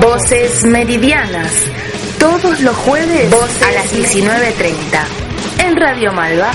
Voces Meridianas, todos los jueves a las 19.30 en Radio Malva.